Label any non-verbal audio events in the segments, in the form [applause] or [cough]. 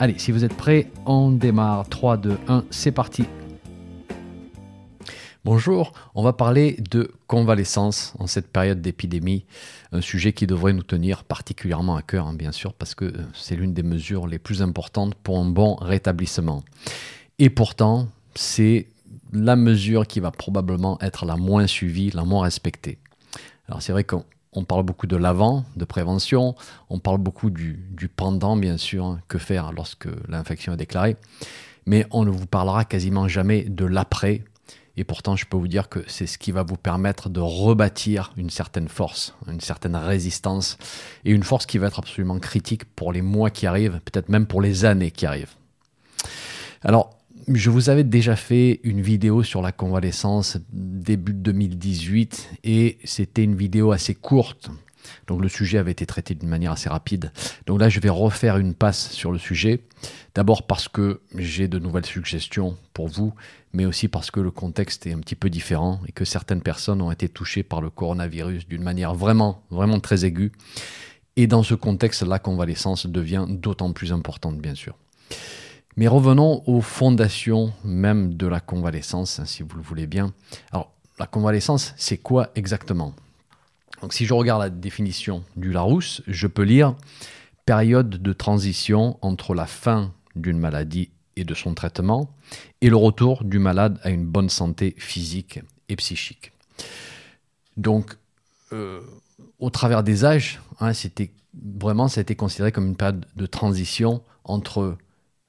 Allez, si vous êtes prêts, on démarre. 3, 2, 1, c'est parti. Bonjour, on va parler de convalescence en cette période d'épidémie, un sujet qui devrait nous tenir particulièrement à cœur, hein, bien sûr, parce que euh, c'est l'une des mesures les plus importantes pour un bon rétablissement. Et pourtant, c'est la mesure qui va probablement être la moins suivie, la moins respectée. Alors c'est vrai qu'on on parle beaucoup de l'avant, de prévention, on parle beaucoup du, pendant, bien sûr, hein, que faire lorsque l'infection est déclarée, mais on ne vous parlera quasiment jamais de l'après, et pourtant je peux vous dire que c'est ce qui va vous permettre de rebâtir une certaine force, une certaine résistance, et une force qui va être absolument critique pour les mois qui arrivent, peut-être même pour les années qui arrivent. Alors, je vous avais déjà fait une vidéo sur la convalescence début 2018 et c'était une vidéo assez courte. Donc le sujet avait été traité d'une manière assez rapide. Donc là, je vais refaire une passe sur le sujet. D'abord parce que j'ai de nouvelles suggestions pour vous, mais aussi parce que le contexte est un petit peu différent et que certaines personnes ont été touchées par le coronavirus d'une manière vraiment, vraiment très aiguë. Et dans ce contexte, la convalescence devient d'autant plus importante, bien sûr. Mais revenons aux fondations même de la convalescence, hein, si vous le voulez bien. Alors, la convalescence, c'est quoi exactement? Donc, si je regarde la définition du Larousse, je peux lire période de transition entre la fin d'une maladie et de son traitement et le retour du malade à une bonne santé physique et psychique. Donc, euh, au travers des âges, hein, c'était vraiment, ça a été considéré comme une période de transition entre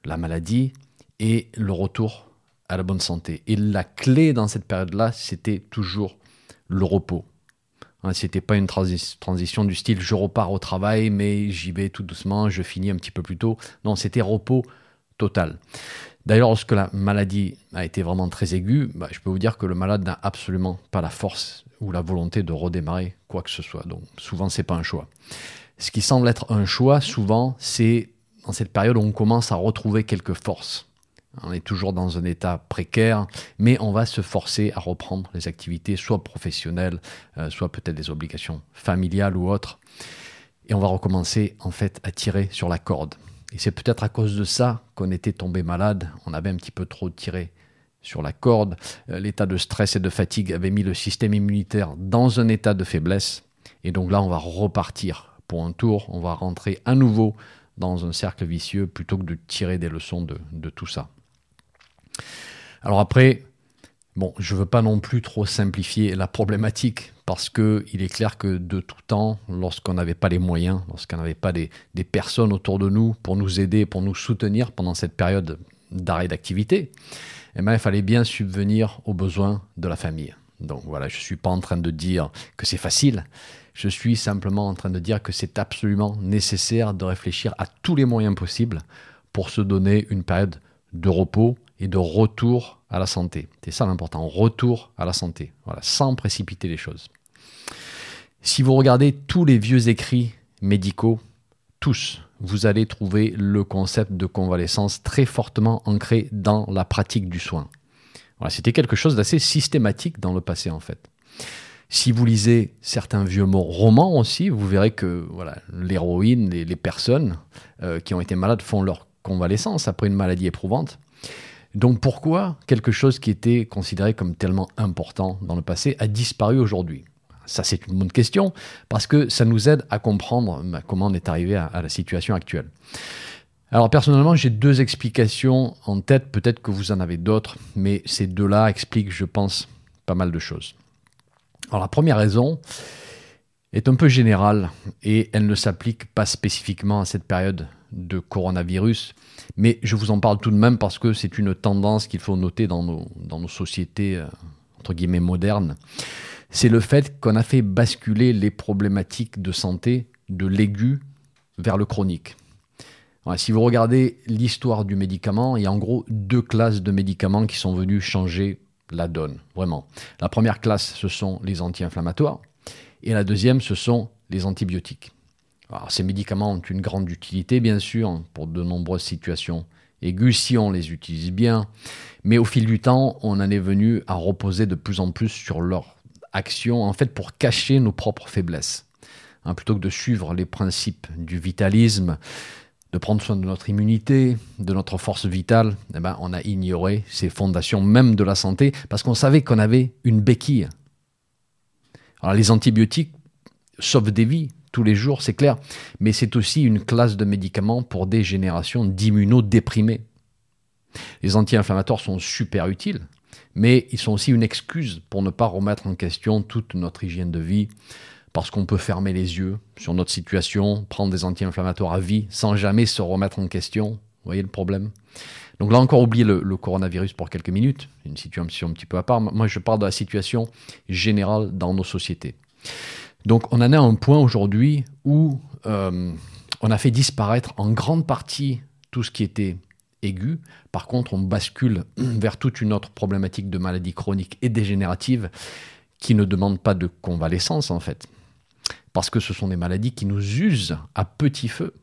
la maladie et le retour à la bonne santé. Et la clé dans cette période-là, c'était toujours le repos. Hein, c'était pas une transition du style je repars au travail, mais j'y vais tout doucement, je finis un petit peu plus tôt. Non, c'était repos total. D'ailleurs, lorsque la maladie a été vraiment très aiguë, bah, je peux vous dire que le malade n'a absolument pas la force ou la volonté de redémarrer quoi que ce soit. Donc, souvent, c'est pas un choix. Ce qui semble être un choix, souvent, c'est cette période où on commence à retrouver quelques forces. On est toujours dans un état précaire, mais on va se forcer à reprendre les activités, soit professionnelles, euh, soit peut-être des obligations familiales ou autres. Et on va recommencer en fait à tirer sur la corde. Et c'est peut-être à cause de ça qu'on était tombé malade. On avait un petit peu trop tiré sur la corde. Euh, l'état de stress et de fatigue avait mis le système immunitaire dans un état de faiblesse. Et donc là, on va repartir pour un tour. On va rentrer à nouveau dans un cercle vicieux plutôt que de tirer des leçons de, tout ça. Alors après, bon, je ne veux pas non plus trop simplifier la problématique parce qu'il est clair que de tout temps, lorsqu'on n'avait pas les moyens, lorsqu'on n'avait pas des, personnes autour de nous pour nous aider, pour nous soutenir pendant cette période d'arrêt d'activité, eh ben, il fallait bien subvenir aux besoins de la famille. Donc voilà, je ne suis pas en train de dire que c'est facile, je suis simplement en train de dire que c'est absolument nécessaire de réfléchir à tous les moyens possibles pour se donner une période de repos et de retour à la santé. C'est ça l'important, retour à la santé, voilà, sans précipiter les choses. Si vous regardez tous les vieux écrits médicaux, tous, vous allez trouver le concept de convalescence très fortement ancré dans la pratique du soin. Voilà, C'était quelque chose d'assez systématique dans le passé en fait. Si vous lisez certains vieux romans aussi, vous verrez que voilà, l'héroïne, les, personnes euh, qui ont été malades font leur convalescence après une maladie éprouvante. Donc pourquoi quelque chose qui était considéré comme tellement important dans le passé a disparu aujourd'hui? Ça c'est une bonne question parce que ça nous aide à comprendre bah, comment on est arrivé à la situation actuelle. Alors personnellement, j'ai deux explications en tête, peut-être que vous en avez d'autres, mais ces deux-là expliquent, je pense, pas mal de choses. Alors la première raison est un peu générale et elle ne s'applique pas spécifiquement à cette période de coronavirus, mais je vous en parle tout de même parce que c'est une tendance qu'il faut noter dans nos, sociétés, euh, entre guillemets, modernes. C'est le fait qu'on a fait basculer les problématiques de santé de l'aigu vers le chronique. si vous regardez l'histoire du médicament, il y a en gros deux classes de médicaments qui sont venus changer la donne, vraiment. La première classe, ce sont les anti-inflammatoires, et la deuxième, ce sont les antibiotiques. Ces médicaments ont une grande utilité, bien sûr, pour de nombreuses situations aiguës, si on les utilise bien, mais au fil du temps, on en est venu à reposer de plus en plus sur leur action, en fait, pour cacher nos propres faiblesses. Hein, plutôt que de suivre les principes du vitalisme, de prendre soin de notre immunité, de notre force vitale, eh ben, on a ignoré ces fondations même de la santé parce qu'on savait qu'on avait une béquille. Les antibiotiques sauvent des vies tous les jours, c'est clair, mais c'est aussi une classe de médicaments pour des générations d'immunodéprimés. Les anti-inflammatoires sont super utiles, mais ils sont aussi une excuse pour ne pas remettre en question toute notre hygiène de vie, parce qu'on peut fermer les yeux sur notre situation, prendre des anti-inflammatoires à vie sans jamais se remettre en question. Vous voyez le problème? Donc là encore, oubliez le, coronavirus pour quelques minutes, une situation un petit peu à part. Moi, je parle de la situation générale dans nos sociétés. Donc on en est à un point aujourd'hui où euh, on a fait disparaître en grande partie tout ce qui était aigu. Par contre, on bascule [clears throat] vers toute une autre problématique de maladie chronique et dégénérative qui ne demande pas de convalescence en fait parce que ce sont des maladies qui nous usent à petit feu,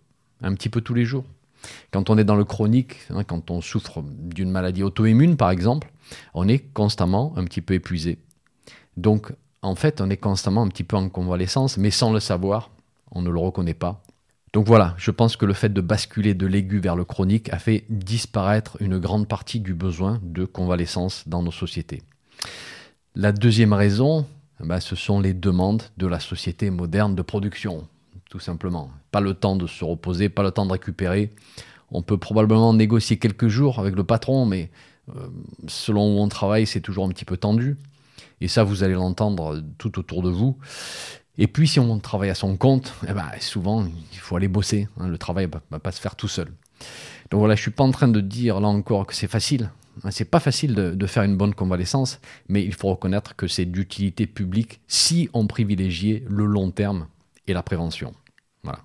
un petit peu tous les jours. Quand on est dans le chronique, hein, quand on souffre d'une maladie auto-immune par exemple, on est constamment un petit peu épuisé. Donc en fait, on est constamment un petit peu en convalescence, mais sans le savoir, on ne le reconnaît pas. Donc voilà, je pense que le fait de basculer de l'aigu vers le chronique a fait disparaître une grande partie du besoin de convalescence dans nos sociétés. La deuxième raison, ben, ce sont les demandes de la société moderne de production, tout simplement. Pas le temps de se reposer, pas le temps de récupérer. On peut probablement négocier quelques jours avec le patron, mais euh, selon où on travaille, c'est toujours un petit peu tendu. Et ça, vous allez l'entendre tout autour de vous. Et puis, si on travaille à son compte, eh ben, souvent, il faut aller bosser. Hein. le travail ne va pas se faire tout seul. Donc voilà, je ne suis pas en train de dire là encore que c'est facile. C'est pas facile de, faire une bonne convalescence, mais il faut reconnaître que c'est d'utilité publique si on privilégiait le long terme et la prévention. Voilà.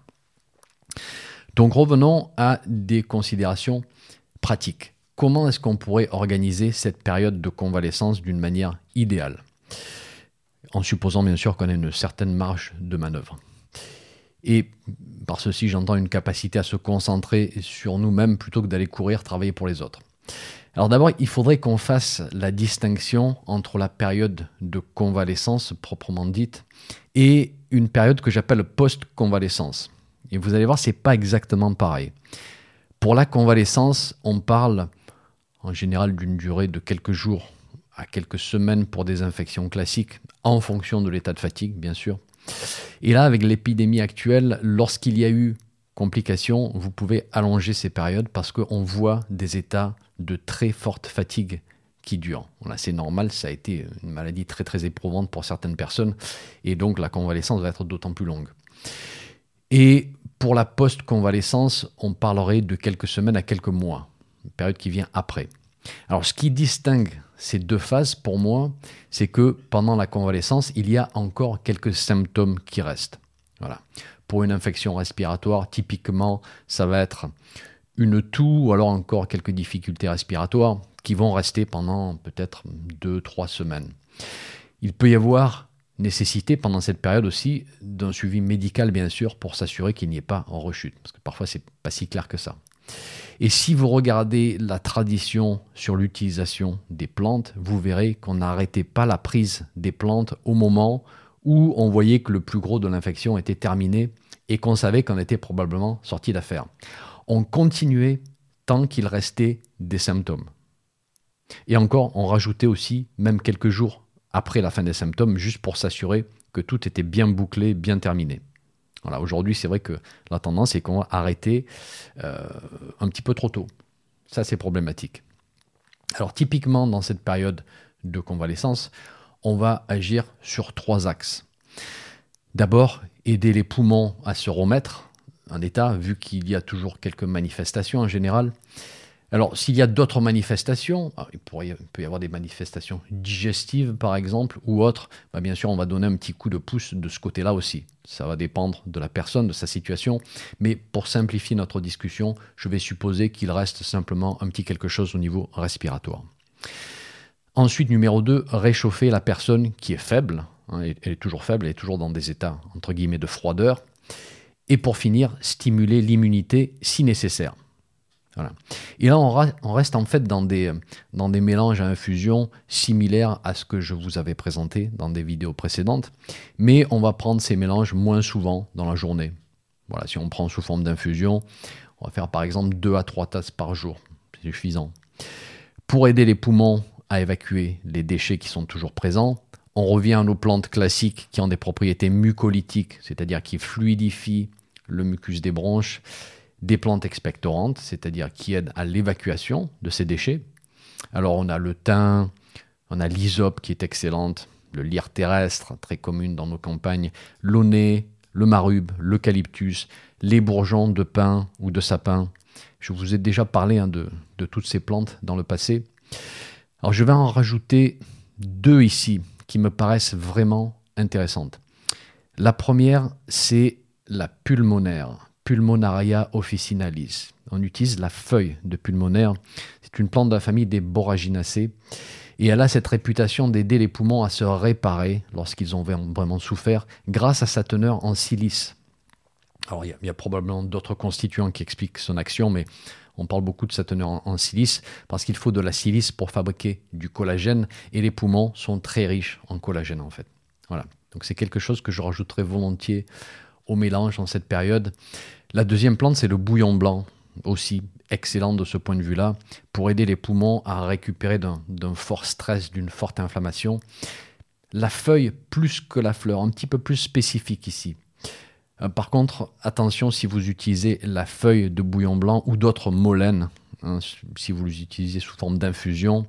Donc revenons à des considérations pratiques. Comment est-ce qu'on pourrait organiser cette période de convalescence d'une manière idéale En supposant bien sûr qu'on ait une certaine marge de manœuvre? Et par ceci, j'entends une capacité à se concentrer sur nous-mêmes plutôt que d'aller courir, travailler pour les autres. Alors d'abord, il faudrait qu'on fasse la distinction entre la période de convalescence proprement dite et une période que j'appelle post-convalescence. Et vous allez voir, c'est pas exactement pareil. Pour la convalescence, on parle en général d'une durée de quelques jours à quelques semaines pour des infections classiques, en fonction de l'état de fatigue, bien sûr. Et là, avec l'épidémie actuelle, lorsqu'il y a eu complications, vous pouvez allonger ces périodes parce qu'on voit des états de très forte fatigue qui dure. c'est normal, ça a été une maladie très très éprouvante pour certaines personnes et donc la convalescence va être d'autant plus longue. Et pour la post-convalescence, on parlerait de quelques semaines à quelques mois, une période qui vient après. Alors ce qui distingue ces deux phases pour moi, c'est que pendant la convalescence, il y a encore quelques symptômes qui restent. Voilà. Pour une infection respiratoire, typiquement, ça va être une toux ou alors encore quelques difficultés respiratoires qui vont rester pendant peut-être 2-3 semaines. Il peut y avoir nécessité pendant cette période aussi d'un suivi médical bien sûr pour s'assurer qu'il n'y ait pas en rechute parce que parfois c'est pas si clair que ça. Et si vous regardez la tradition sur l'utilisation des plantes, vous verrez qu'on n'arrêtait pas la prise des plantes au moment où on voyait que le plus gros de l'infection était terminé et qu'on savait qu'on était probablement sorti d'affaire on continuait tant qu'il restait des symptômes. Et encore, on rajoutait aussi, même quelques jours après la fin des symptômes, juste pour s'assurer que tout était bien bouclé, bien terminé. Voilà, aujourd'hui, c'est vrai que la tendance est qu'on va arrêter euh, un petit peu trop tôt. Ça, c'est problématique. Alors, typiquement, dans cette période de convalescence, on va agir sur trois axes. D'abord, aider les poumons à se remettre, un état, vu qu'il y a toujours quelques manifestations en général. Alors, s'il y a d'autres manifestations, ah, il, peut y avoir des manifestations digestives, par exemple, ou autres, bah, bien sûr, on va donner un petit coup de pouce de ce côté-là aussi. Ça va dépendre de la personne, de sa situation. Mais pour simplifier notre discussion, je vais supposer qu'il reste simplement un petit quelque chose au niveau respiratoire. Ensuite, numéro 2, réchauffer la personne qui est faible. Hein, elle est toujours faible, elle est toujours dans des états, entre guillemets, de froideur. Et pour finir, stimuler l'immunité si nécessaire. Et là, on, reste en fait dans des, dans des mélanges à infusion similaires à ce que je vous avais présenté dans des vidéos précédentes, mais on va prendre ces mélanges moins souvent dans la journée. Voilà, si on prend sous forme d'infusion, on va faire par exemple 2 à 3 tasses par jour, c'est suffisant. Pour aider les poumons à évacuer les déchets qui sont toujours présents, on revient à nos plantes classiques qui ont des propriétés mucolytiques, c'est-à-dire qui fluidifient le mucus des bronches des plantes expectorantes, c'est-à-dire qui aident à l'évacuation de ces déchets. Alors on a le thym, on a l'hysope qui est excellente, le lyre terrestre, très commune dans nos campagnes, l'aunay, le marube, l'eucalyptus, les bourgeons de pin ou de sapin. Je vous ai déjà parlé hein, de, de toutes ces plantes dans le passé. Alors je vais en rajouter deux ici me paraissent vraiment intéressantes. La première, c'est la pulmonaire. Pulmonaria officinalis. On utilise la feuille de pulmonaire. C'est une plante de la famille des Boraginacées. Et elle a cette réputation d'aider les poumons à se réparer lorsqu'ils ont vraiment souffert grâce à sa teneur en silice. Alors il y, a, probablement d'autres constituants qui expliquent son action, mais on parle beaucoup de sa teneur en, silice parce qu'il faut de la silice pour fabriquer du collagène et les poumons sont très riches en collagène en fait. Voilà. Donc c'est quelque chose que je rajouterai volontiers au mélange en cette période. La deuxième plante, c'est le bouillon blanc, aussi excellent de ce point de vue-là, pour aider les poumons à récupérer d'un fort stress, d'une forte inflammation. La feuille plus que la fleur, un petit peu plus spécifique ici. Euh, par contre, attention si vous utilisez la feuille de bouillon blanc ou d'autres molènes, hein, si vous les utilisez sous forme d'infusion,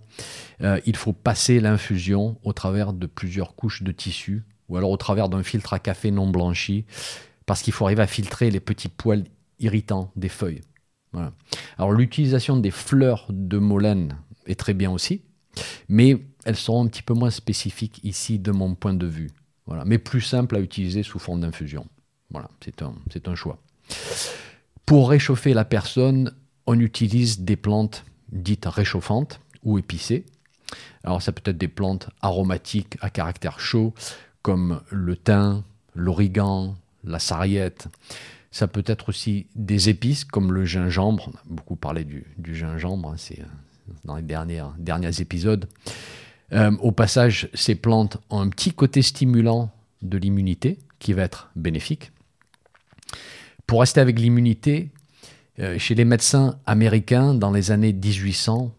euh, il faut passer l'infusion au travers de plusieurs couches de tissu ou alors au travers d'un filtre à café non blanchi, parce qu'il faut arriver à filtrer les petits poils irritants des feuilles. Alors l'utilisation des fleurs de molène est très bien aussi, mais elles seront un petit peu moins spécifiques ici de mon point de vue. Mais plus simple à utiliser sous forme d'infusion. Voilà, c'est un, c'est un choix. Pour réchauffer la personne, on utilise des plantes dites réchauffantes ou épicées. Alors ça peut être des plantes aromatiques à caractère chaud, comme le thym, l'origan, la sarriette. Ça peut être aussi des épices comme le gingembre. On a beaucoup parlé du, gingembre, hein, c'est euh, dans les derniers, derniers épisodes. Euh, au passage, ces plantes ont un petit côté stimulant de l'immunité qui va être bénéfique. Pour rester avec l'immunité, euh, chez les médecins américains, dans les années 1800,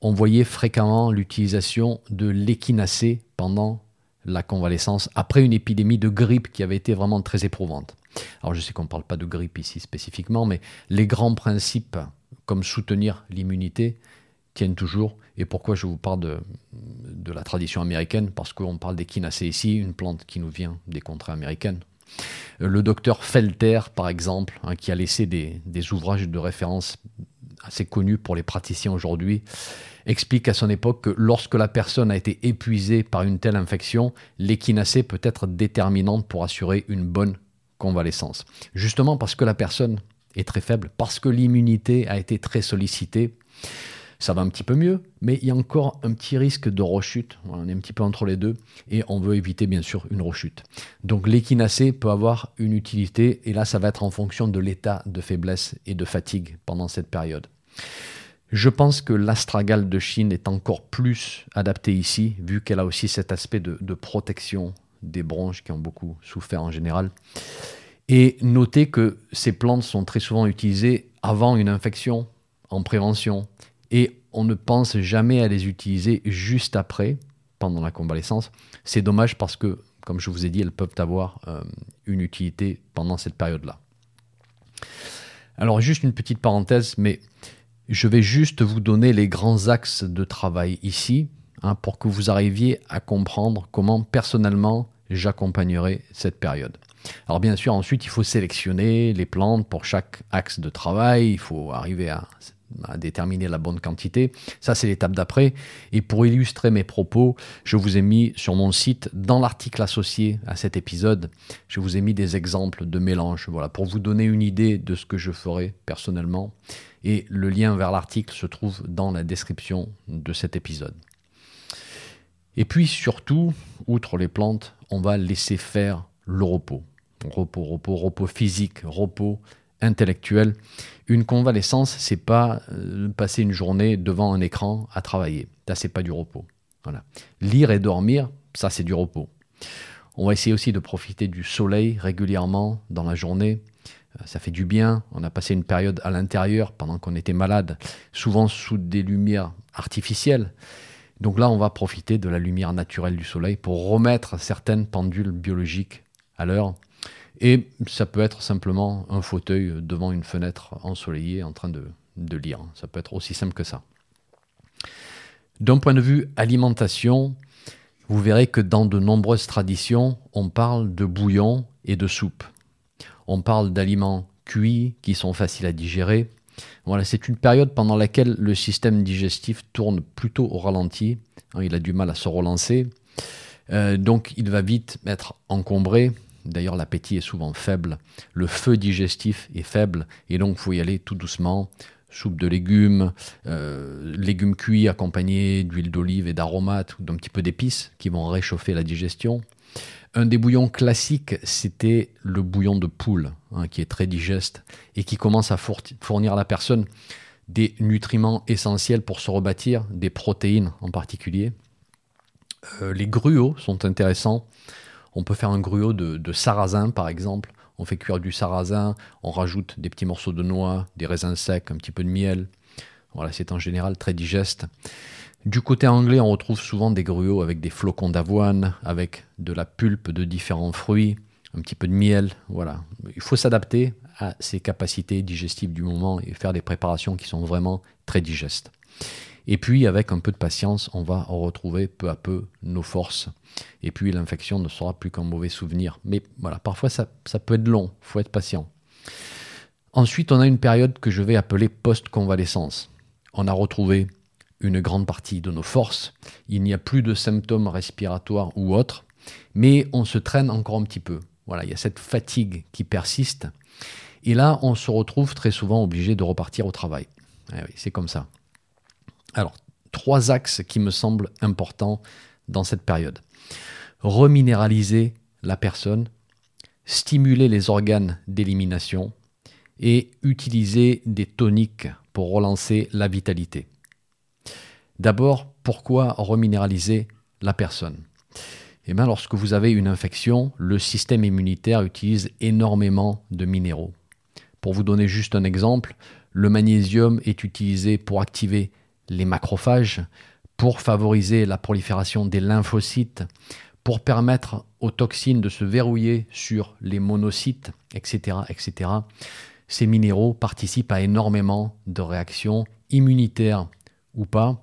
on voyait fréquemment l'utilisation de l'échinacée pendant la convalescence après une épidémie de grippe qui avait été vraiment très éprouvante. Alors je sais qu'on ne parle pas de grippe ici spécifiquement, mais les grands principes comme soutenir l'immunité tiennent toujours. Et pourquoi je vous parle de, la tradition américaine? Parce qu'on parle d'échinacée ici, une plante qui nous vient des contrées américaines. Le docteur Felter, par exemple, hein, qui a laissé des, des ouvrages de référence assez connus pour les praticiens aujourd'hui, explique à son époque que lorsque la personne a été épuisée par une telle infection, l'échinacée peut être déterminante pour assurer une bonne convalescence. Justement parce que la personne est très faible, parce que l'immunité a été très sollicitée, ça va un petit peu mieux, mais il y a encore un petit risque de rechute. On est un petit peu entre les deux et on veut éviter bien sûr une rechute. Donc l'échinacée peut avoir une utilité et là ça va être en fonction de l'état de faiblesse et de fatigue pendant cette période. Je pense que l'astragale de Chine est encore plus adaptée ici, vu qu'elle a aussi cet aspect de, protection des bronches qui ont beaucoup souffert en général. Et notez que ces plantes sont très souvent utilisées avant une infection, en prévention, et on ne pense jamais à les utiliser juste après, pendant la convalescence. C'est dommage parce que, comme je vous ai dit, elles peuvent avoir euh, une utilité pendant cette période-là. Alors juste une petite parenthèse, mais je vais juste vous donner les grands axes de travail ici hein, pour que vous arriviez à comprendre comment personnellement j'accompagnerai cette période. Alors bien sûr, ensuite, il faut sélectionner les plantes pour chaque axe de travail. Il faut arriver à à déterminer la bonne quantité. Ça, c'est l'étape d'après. Et pour illustrer mes propos, je vous ai mis sur mon site, dans l'article associé à cet épisode, je vous ai mis des exemples de mélange, voilà, pour vous donner une idée de ce que je ferai personnellement. Et le lien vers l'article se trouve dans la description de cet épisode. Et puis surtout, outre les plantes, on va laisser faire le repos. Repos, repos, repos physique, repos intellectuel. Une convalescence, c'est pas euh, passer une journée devant un écran à travailler. Ça, c'est pas du repos. Voilà. Lire et dormir, ça, c'est du repos. On va essayer aussi de profiter du soleil régulièrement dans la journée. Euh, ça fait du bien. On a passé une période à l'intérieur pendant qu'on était malade, souvent sous des lumières artificielles. Donc là, on va profiter de la lumière naturelle du soleil pour remettre certaines pendules biologiques à l'heure et ça peut être simplement un fauteuil devant une fenêtre ensoleillée en train de, lire. Ça peut être aussi simple que ça. D'un point de vue alimentation, vous verrez que dans de nombreuses traditions, on parle de bouillon et de soupe. On parle d'aliments cuits qui sont faciles à digérer. Voilà, c'est une période pendant laquelle le système digestif tourne plutôt au ralenti. Il a du mal à se relancer. Euh, donc il va vite être encombré D'ailleurs, l'appétit est souvent faible, le feu digestif est faible, et donc il faut aller tout doucement. Soupe de légumes, euh, légumes cuits accompagnés d'huile d'olive et d'aromates ou d'un petit peu d'épices qui vont réchauffer la digestion. Un des bouillons classiques, c'était le bouillon de poule, hein, qui est très digeste et qui commence à fournir à la personne des nutriments essentiels pour se rebâtir, des protéines en particulier. Euh, les gruaux sont intéressants on peut faire un gruau de, sarrasin, par exemple. On fait cuire du sarrasin, on rajoute des petits morceaux de noix, des raisins secs, un petit peu de miel. Voilà, c'est en général très digeste. Du côté anglais, on retrouve souvent des gruaux avec des flocons d'avoine, avec de la pulpe de différents fruits, un petit peu de miel. Voilà. Il faut s'adapter à ses capacités digestives du moment et faire des préparations qui sont vraiment très digestes. Et puis, avec un peu de patience, on va retrouver peu à peu nos forces. Et puis, l'infection ne sera plus qu'un mauvais souvenir. Mais voilà, parfois, ça, peut être long, il faut être patient. Ensuite, on a une période que je vais appeler post-convalescence. On a retrouvé une grande partie de nos forces. Il n'y a plus de symptômes respiratoires ou autres, mais on se traîne encore un petit peu. Voilà, il y a cette fatigue qui persiste. Et là, on se retrouve très souvent obligé de repartir au travail. Eh oui, c'est comme ça. Alors, trois axes qui me semblent importants dans cette période. Reminéraliser la personne, stimuler les organes d'élimination et utiliser des toniques pour relancer la vitalité. D'abord, pourquoi reminéraliser la personne? Eh bien, lorsque vous avez une infection, le système immunitaire utilise énormément de minéraux. Pour vous donner juste un exemple, le magnésium est utilisé pour activer les macrophages pour favoriser la prolifération des lymphocytes, pour permettre aux toxines de se verrouiller sur les monocytes, etc. etc. Ces minéraux participent à énormément de réactions immunitaires ou pas.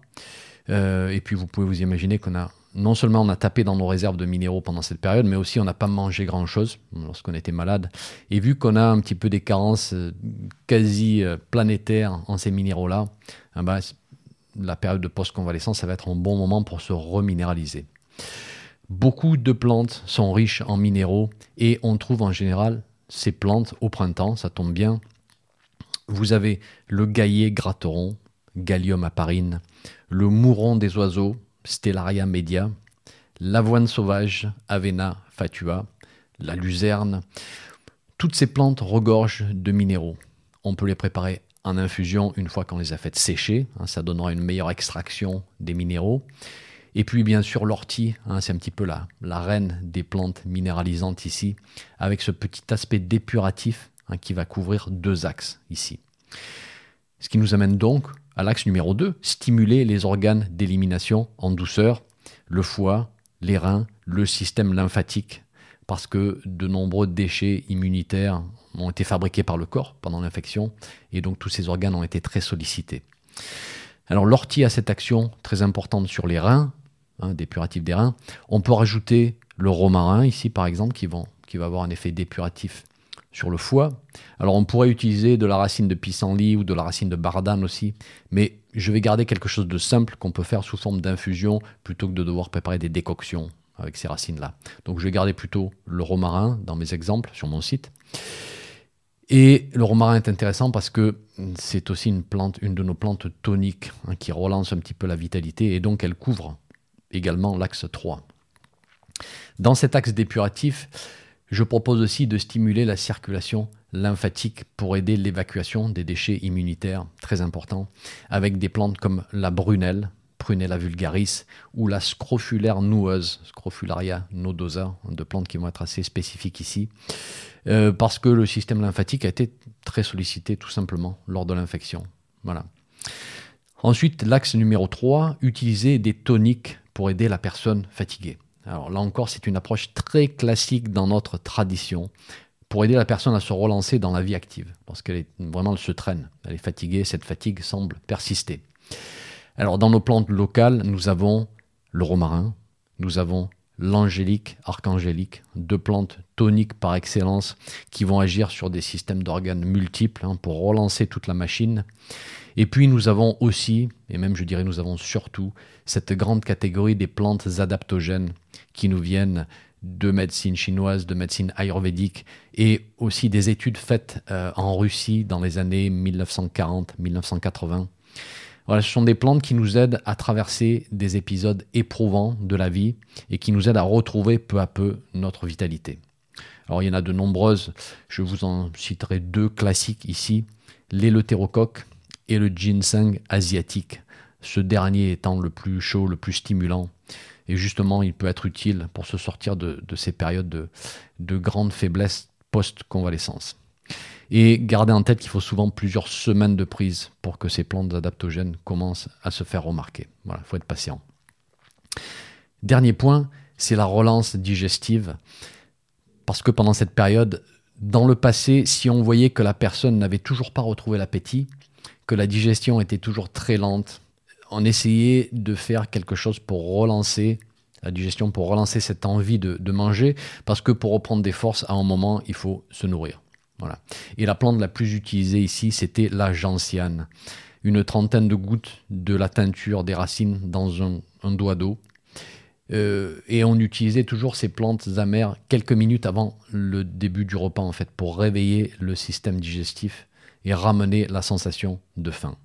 Euh, et puis vous pouvez vous imaginer qu'on a non seulement on a tapé dans nos réserves de minéraux pendant cette période, mais aussi on n'a pas mangé grand-chose lorsqu'on était malade. Et vu qu'on a un petit peu des carences euh, quasi euh, planétaires en ces minéraux-là, eh la période de post-convalescence, ça va être un bon moment pour se reminéraliser. Beaucoup de plantes sont riches en minéraux et on trouve en général ces plantes au printemps, ça tombe bien. Vous avez le gaillet gratteron, Gallium aparine, le mouron des oiseaux, Stellaria media, l'avoine sauvage, Avena fatua, la luzerne. Toutes ces plantes regorgent de minéraux. On peut les préparer en infusion une fois qu'on les a faites sécher. Hein, ça donnera une meilleure extraction des minéraux. Et puis bien sûr l'ortie, hein, c'est un petit peu la, reine des plantes minéralisantes ici, avec ce petit aspect dépuratif hein, qui va couvrir deux axes ici. Ce qui nous amène donc à l'axe numéro 2, stimuler les organes d'élimination en douceur, le foie, les reins, le système lymphatique, parce que de nombreux déchets immunitaires ont été fabriqués par le corps pendant l'infection, et donc tous ces organes ont été très sollicités. Alors l'ortie a cette action très importante sur les reins, hein, dépuratif des reins. On peut rajouter le romarin ici par exemple, qui, qui va avoir un effet dépuratif sur le foie. Alors on pourrait utiliser de la racine de pissenlit ou de la racine de bardane aussi, mais je vais garder quelque chose de simple qu'on peut faire sous forme d'infusion plutôt que de devoir préparer des décoctions avec ces racines-là. Donc je vais garder plutôt le romarin dans mes exemples sur mon site. Et le romarin est intéressant parce que c'est aussi une plante, une de nos plantes toniques hein, qui relance un petit peu la vitalité et donc elle couvre également l'axe 3. Dans cet axe dépuratif, je propose aussi de stimuler la circulation lymphatique pour aider l'évacuation des déchets immunitaires, très important, avec des plantes comme la brunelle, Prunella vulgaris, ou la scrofulaire noueuse, Scrofularia nodosa, de plantes qui vont être assez spécifiques ici, euh, parce que le système lymphatique a été très sollicité tout simplement lors de l'infection. Ensuite, l'axe numéro 3, utiliser des toniques pour aider la personne fatiguée. Alors là encore, c'est une approche très classique dans notre tradition pour aider la personne à se relancer dans la vie active, parce qu'elle est vraiment elle se traîne, elle est fatiguée, cette fatigue semble persister. Alors dans nos plantes locales, nous avons le romarin, nous avons l'angélique, archangélique, deux plantes toniques par excellence qui vont agir sur des systèmes d'organes multiples hein, pour relancer toute la machine. Et puis nous avons aussi, et même je dirais nous avons surtout, cette grande catégorie des plantes adaptogènes qui nous viennent de médecine chinoise, de médecine ayurvédique et aussi des études faites euh, en Russie dans les années 1940-1980 voilà, ce sont des plantes qui nous aident à traverser des épisodes éprouvants de la vie et qui nous aident à retrouver peu à peu notre vitalité. Alors il y en a de nombreuses, je vous en citerai deux classiques ici, l'éleutérocoque et le ginseng asiatique, ce dernier étant le plus chaud, le plus stimulant. Et justement, il peut être utile pour se sortir de, ces périodes de, de grande faiblesse post-convalescence. Et gardez en tête qu'il faut souvent plusieurs semaines de prise pour que ces plantes adaptogènes commencent à se faire remarquer. Voilà, il faut être patient. Dernier point, c'est la relance digestive. Parce que pendant cette période, dans le passé, si on voyait que la personne n'avait toujours pas retrouvé l'appétit, que la digestion était toujours très lente, on essayait de faire quelque chose pour relancer la digestion, pour relancer cette envie de, de manger, parce que pour reprendre des forces, à un moment, il faut se nourrir. Et la plante la plus utilisée ici, c'était la gentiane. Une trentaine de gouttes de la teinture des racines dans un, doigt d'eau. Euh, et on utilisait toujours ces plantes amères quelques minutes avant le début du repas, en fait, pour réveiller le système digestif et ramener la sensation de faim.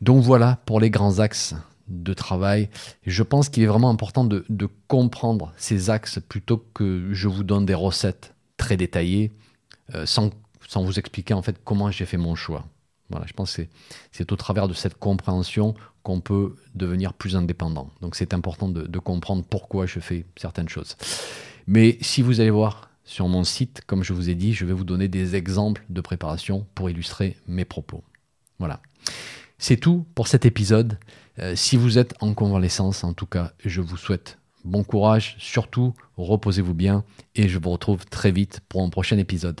Donc voilà pour les grands axes de travail. Je pense qu'il est vraiment important de, comprendre ces axes plutôt que je vous donne des recettes très détaillées euh, sans, vous expliquer en fait comment j'ai fait mon choix. Voilà, je pense que c'est au travers de cette compréhension qu'on peut devenir plus indépendant. Donc c'est important de, comprendre pourquoi je fais certaines choses. Mais si vous allez voir sur mon site, comme je vous ai dit, je vais vous donner des exemples de préparation pour illustrer mes propos. Voilà. C'est tout pour cet épisode. Euh, si vous êtes en convalescence, en tout cas, je vous souhaite bon courage. Surtout, reposez-vous bien et je vous retrouve très vite pour un prochain épisode.